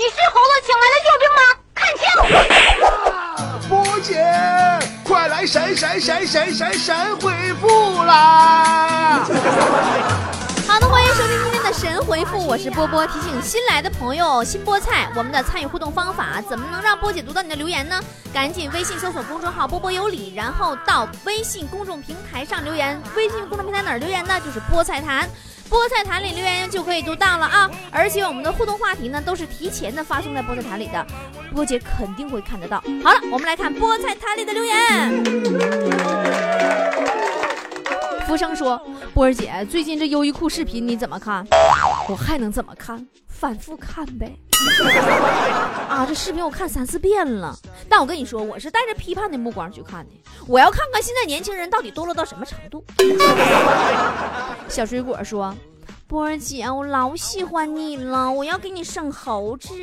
你是猴子请来的救兵吗？看清！波姐，快来神神神神神神回复啦！好的，欢迎收听今天的神回复，我是波波。提醒新来的朋友，新菠菜，我们的参与互动方法怎么能让波姐读到你的留言呢？赶紧微信搜索公众号“波波有理”，然后到微信公众平台上留言。微信公众平台哪儿留言呢？就是菠菜坛。菠菜坛里留言就可以读到了啊！而且我们的互动话题呢，都是提前的发送在菠菜坛里的，波姐肯定会看得到。好了，我们来看菠菜坛里的留言。福生说：“波儿姐，最近这优衣库视频你怎么看？我还能怎么看？反复看呗。啊，这视频我看三四遍了。但我跟你说，我是带着批判的目光去看的，我要看看现在年轻人到底堕落到什么程度。”小水果说：“波儿姐，我老喜欢你了，我要给你生猴子。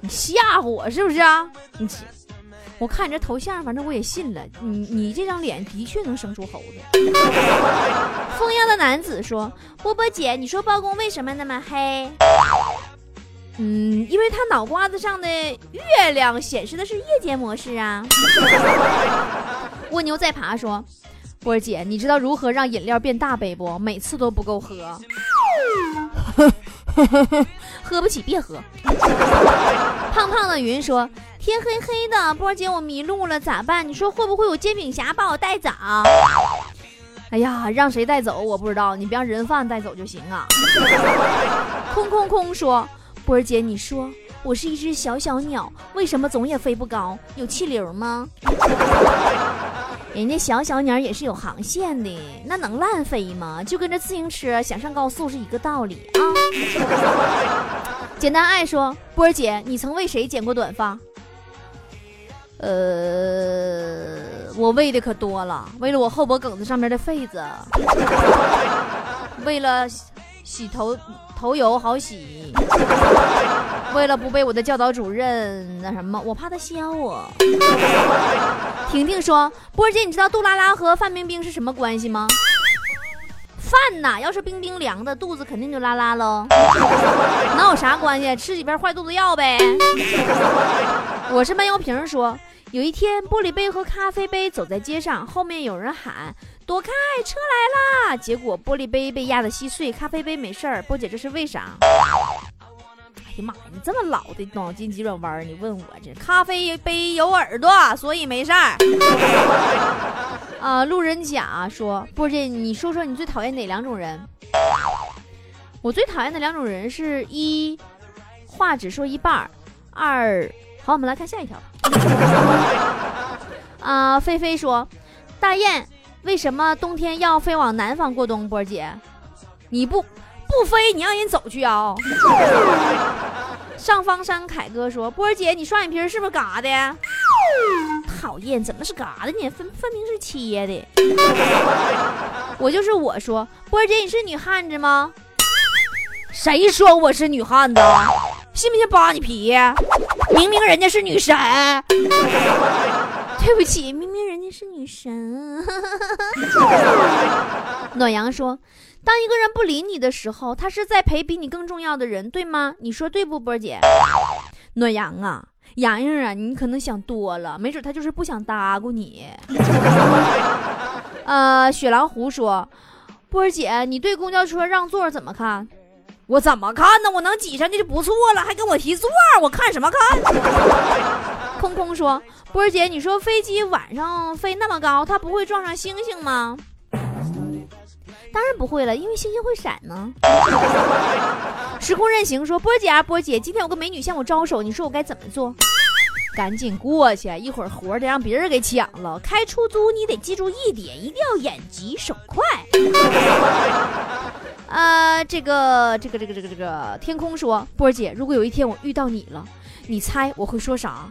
你吓唬我是不是啊？你，我看你这头像，反正我也信了。你你这张脸的确能生出猴子。”风一样的男子说：“波波姐，你说包公为什么那么黑？嗯，因为他脑瓜子上的月亮显示的是夜间模式啊。”蜗牛在爬说。波儿姐，你知道如何让饮料变大杯不？每次都不够喝，喝不起别喝。胖胖的云说：“天黑黑的，波儿姐我迷路了，咋办？你说会不会有煎饼侠把我带走？”哎呀，让谁带走我不知道，你别让人贩带走就行啊。空空空说：“波儿姐，你说我是一只小小鸟，为什么总也飞不高？有气流吗？” 人家小小鸟也是有航线的，那能乱飞吗？就跟这自行车想上高速是一个道理啊！简单爱说，波儿姐，你曾为谁剪过短发？呃，我为的可多了，为了我后脖梗子上面的痱子，为了洗头头油好洗。为了不被我的教导主任那什么，我怕他笑我。婷婷说：“波姐，你知道杜拉拉和范冰冰是什么关系吗？饭呐，要是冰冰凉的，肚子肯定就拉拉喽。能有啥关系？吃几片坏肚子药呗。”我是慢油瓶说：“有一天，玻璃杯和咖啡杯走在街上，后面有人喊躲开，车来啦！结果玻璃杯被压得稀碎，咖啡杯没事儿。波姐，这是为啥？”哎呀妈呀！你这么老的脑筋急转弯，你问我这咖啡杯有耳朵，所以没事儿。啊，路人甲说：“波姐，你说说你最讨厌哪两种人？”我最讨厌的两种人是：一，话只说一半儿；二，好，我们来看下一条。啊，菲菲说：“大雁为什么冬天要飞往南方过冬？”波姐，你不。不飞，你让人走去啊！上方山凯哥说：“波儿姐，你双眼皮是不是嘎的？讨厌，怎么是嘎的呢？分分明是切的。我就是我说，波儿姐，你是女汉子吗？谁说我是女汉子？信不信扒你皮？明明人家是女神。对不起，明明是女神。暖阳说。”当一个人不理你的时候，他是在陪比你更重要的人，对吗？你说对不，波姐？暖阳啊，洋洋啊，你可能想多了，没准他就是不想搭咕你。呃，雪狼湖说，波姐，你对公交车让座怎么看？我怎么看呢？我能挤上去就不错了，还跟我提座，我看什么看？空空说，波儿姐，你说飞机晚上飞那么高，它不会撞上星星吗？当然不会了，因为星星会闪呢。时空任行说：“波姐啊，波姐，今天有个美女向我招手，你说我该怎么做？赶紧过去，一会儿活得让别人给抢了。开出租你得记住一点，一定要眼疾手快。啊，这个，这个，这个，这个，这个，天空说：波姐，如果有一天我遇到你了，你猜我会说啥？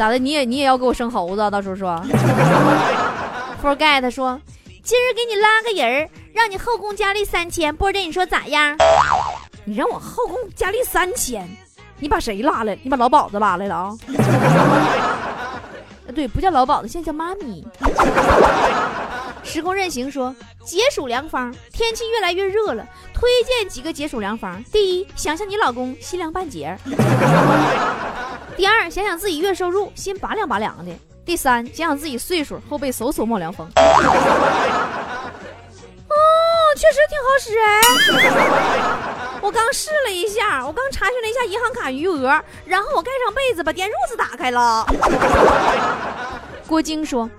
咋的？你也你也要给我生猴子？到时候说。Forget 说。”今儿给你拉个人儿，让你后宫佳丽三千，波姐你说咋样？你让我后宫佳丽三千，你把谁拉来？你把老鸨子拉来了啊？对，不叫老鸨子，现在叫妈咪。时空任行说解暑良方，天气越来越热了，推荐几个解暑良方。第一，想想你老公心凉半截第二，想想自己月收入，心拔凉拔凉的。第三，想想自己岁数，后背嗖嗖冒凉风。哦，确实挺好使哎！我刚试了一下，我刚查询了一下银行卡余额，然后我盖上被子，把电褥子打开了。郭晶说：“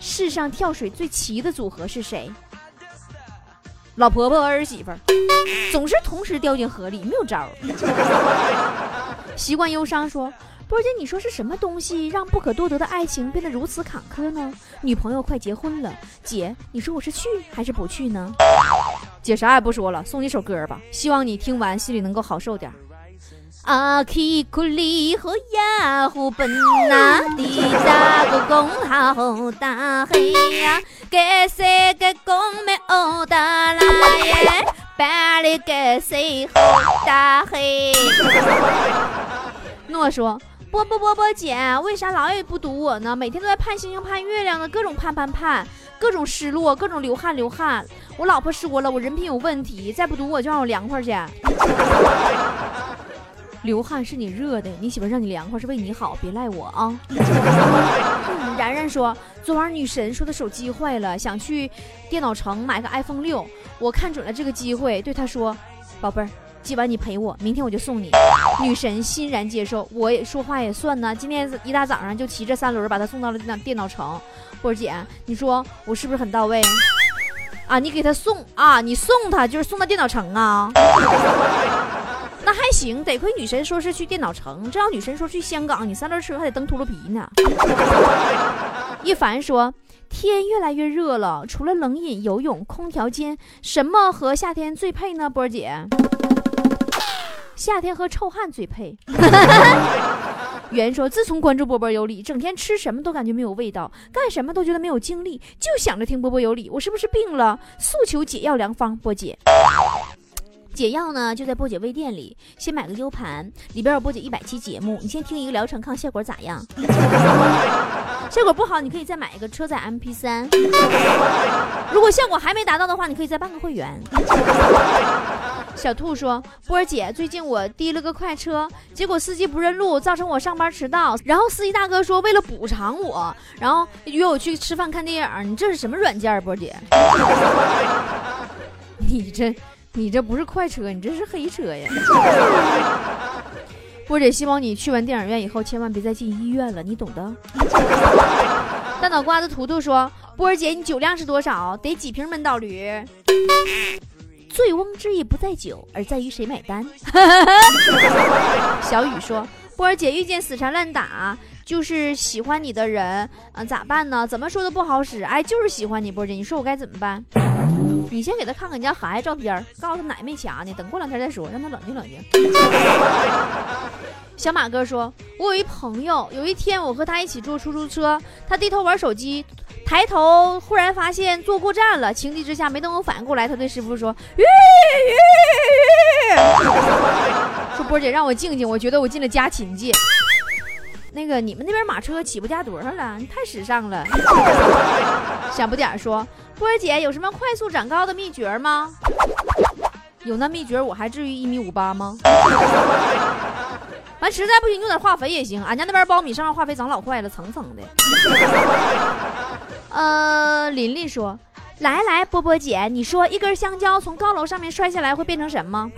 世上跳水最齐的组合是谁？老婆婆和儿媳妇，总是同时掉进河里，没有招。”习惯忧伤说。波姐，你说是什么东西让不可多得的爱情变得如此坎坷呢？女朋友快结婚了，姐，你说我是去还是不去呢？姐啥也不说了，送你首歌吧，希望你听完心里能够好受点。阿基库里和雅虎本那的大个公好大黑呀，给谁个公没欧达拉耶，把里给谁好大黑？诺说。波波波波姐，为啥老也不堵我呢？每天都在盼星星盼月亮的，各种盼盼盼，各种失落，各种流汗流汗。我老婆说了，我人品有问题，再不堵我就让我凉快去。流汗是你热的，你媳妇让你凉快是为你好，别赖我啊。然然说，昨晚女神说她手机坏了，想去电脑城买个 iPhone 六。我看准了这个机会，对她说，宝贝儿。今晚你陪我，明天我就送你。女神欣然接受，我也说话也算呢。今天一大早上就骑着三轮把他送到了电电脑城。波姐，你说我是不是很到位？啊，你给他送啊，你送他就是送到电脑城啊。那还行，得亏女神说是去电脑城，这要女神说去香港，你三轮车还得蹬秃噜皮呢。一凡说，天越来越热了，除了冷饮、游泳、空调间，什么和夏天最配呢？波儿姐。夏天和臭汗最配。圆说，自从关注波波有理，整天吃什么都感觉没有味道，干什么都觉得没有精力，就想着听波波有理。我是不是病了？诉求解药良方，波姐。解药呢，就在波姐微店里，先买个 U 盘，里边有波姐一百期节目，你先听一个疗程，看效果咋样。效果不好，你可以再买一个车载 MP 三。如果效果还没达到的话，你可以再办个会员。小兔说：“波儿姐，最近我滴了个快车，结果司机不认路，造成我上班迟到。然后司机大哥说，为了补偿我，然后约我去吃饭看电影。你这是什么软件，波儿姐？你这，你这不是快车，你这是黑车呀！波姐，希望你去完电影院以后，千万别再进医院了，你懂的。”大脑瓜子图图说：“波儿姐，你酒量是多少？得几瓶闷倒驴？”醉翁之意不在酒，而在于谁买单。小雨说：“波儿姐遇见死缠烂打，就是喜欢你的人，嗯，咋办呢？怎么说都不好使。哎，就是喜欢你，波儿姐，你说我该怎么办？你先给他看看你家孩子照片，告诉他奶没掐呢，等过两天再说，让他冷静冷静。”小马哥说：“我有一朋友，有一天我和他一起坐出租车，他低头玩手机。”抬头，忽然发现坐过站了。情急之下，没等我反应过来，他对师傅说：“吁吁，说波姐让我静静，我觉得我进了家禽界。那个你们那边马车起步价多少了？你太时尚了。小不点说，波儿姐有什么快速长高的秘诀吗？有那秘诀，我还至于一米五八吗？完，实在不行用点化肥也行。俺家那边苞米上面化肥长老快了，层层的。呃，琳琳说：“来来，波波姐，你说一根香蕉从高楼上面摔下来会变成什么？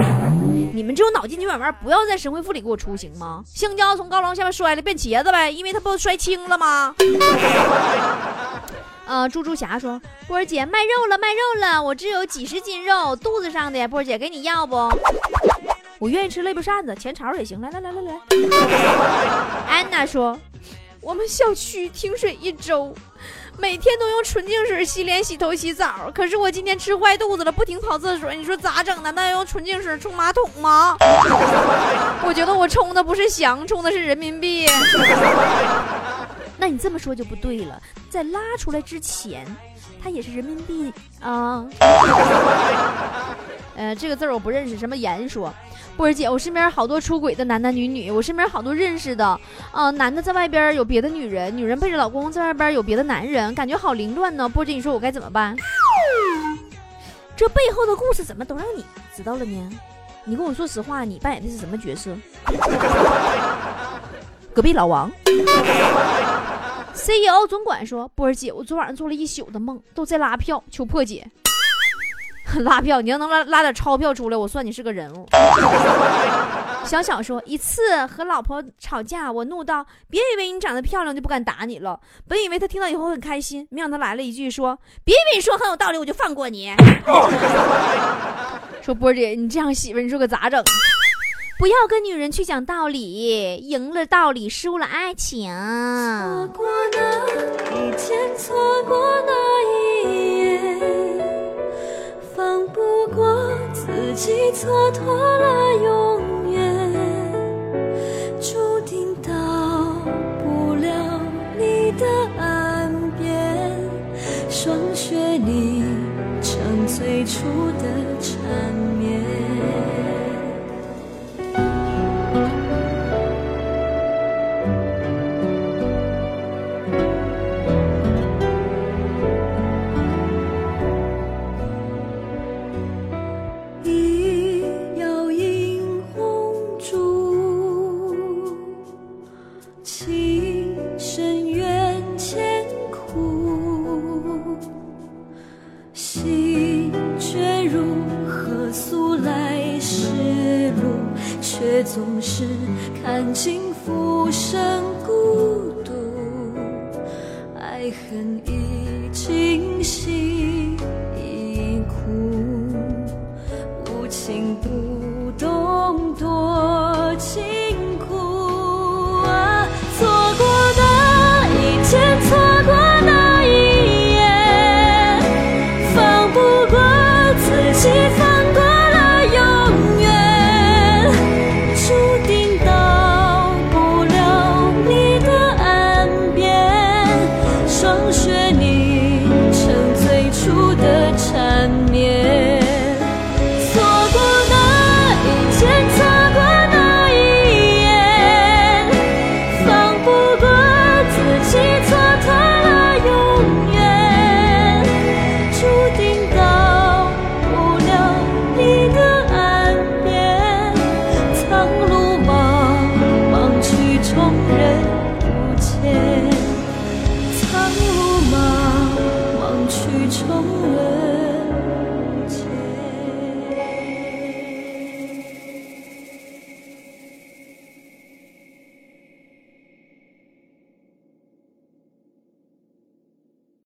你们这种脑筋急转弯，不要在神回复里给我出行吗？香蕉从高楼下面摔了，变茄子呗，因为它不摔青了吗？” 呃，猪猪侠说：“波儿姐卖肉了，卖肉了，我只有几十斤肉，肚子上的，波儿姐给你要不？我愿意吃肋巴扇子，前槽也行。来来来来来。” 安娜说：“我们小区停水一周。”每天都用纯净水洗脸、洗头、洗澡，可是我今天吃坏肚子了，不停跑厕所，你说咋整呢？那要用纯净水冲马桶吗？我觉得我冲的不是翔，冲的是人民币。那你这么说就不对了，在拉出来之前，它也是人民币啊。呃，这个字儿我不认识。什么言说，波儿姐，我身边好多出轨的男男女女，我身边好多认识的，啊、男的在外边有别的女人，女人背着老公在外边有别的男人，感觉好凌乱呢。波姐，你说我该怎么办？这背后的故事怎么都让你知道了呢？你跟我说实话，你扮演的是什么角色？隔壁老王。CEO 总管说：“波儿姐，我昨晚上做了一宿的梦，都在拉票，求破解。拉票，你要能拉拉点钞票出来，我算你是个人物。”小小说：“一次和老婆吵架，我怒道：别以为你长得漂亮就不敢打你了。本以为他听到以后很开心，没想到来了一句说：别以为你说很有道理，我就放过你。说波姐，你这样媳妇，你说可咋整？”不要跟女人去讲道理，赢了道理，输了爱情。错过那一天，错过那己，蹉跎了永远，注定到不了你的岸边，霜雪里成最初的缠绵。苦。无情不